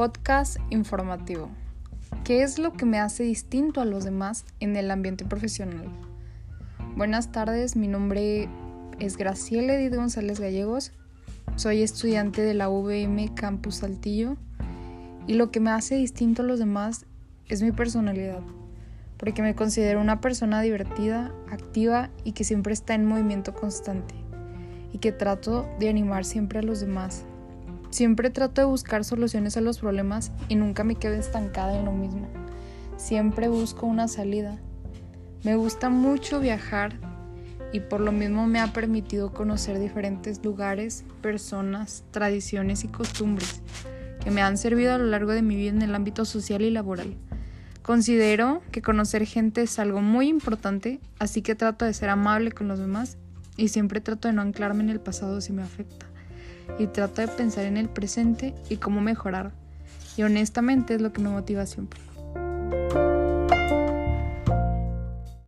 Podcast informativo. ¿Qué es lo que me hace distinto a los demás en el ambiente profesional? Buenas tardes, mi nombre es Graciela Edith González Gallegos. Soy estudiante de la VM Campus Saltillo y lo que me hace distinto a los demás es mi personalidad, porque me considero una persona divertida, activa y que siempre está en movimiento constante y que trato de animar siempre a los demás. Siempre trato de buscar soluciones a los problemas y nunca me quedo estancada en lo mismo. Siempre busco una salida. Me gusta mucho viajar y por lo mismo me ha permitido conocer diferentes lugares, personas, tradiciones y costumbres que me han servido a lo largo de mi vida en el ámbito social y laboral. Considero que conocer gente es algo muy importante, así que trato de ser amable con los demás y siempre trato de no anclarme en el pasado si me afecta y trato de pensar en el presente y cómo mejorar. Y honestamente es lo que me motiva siempre.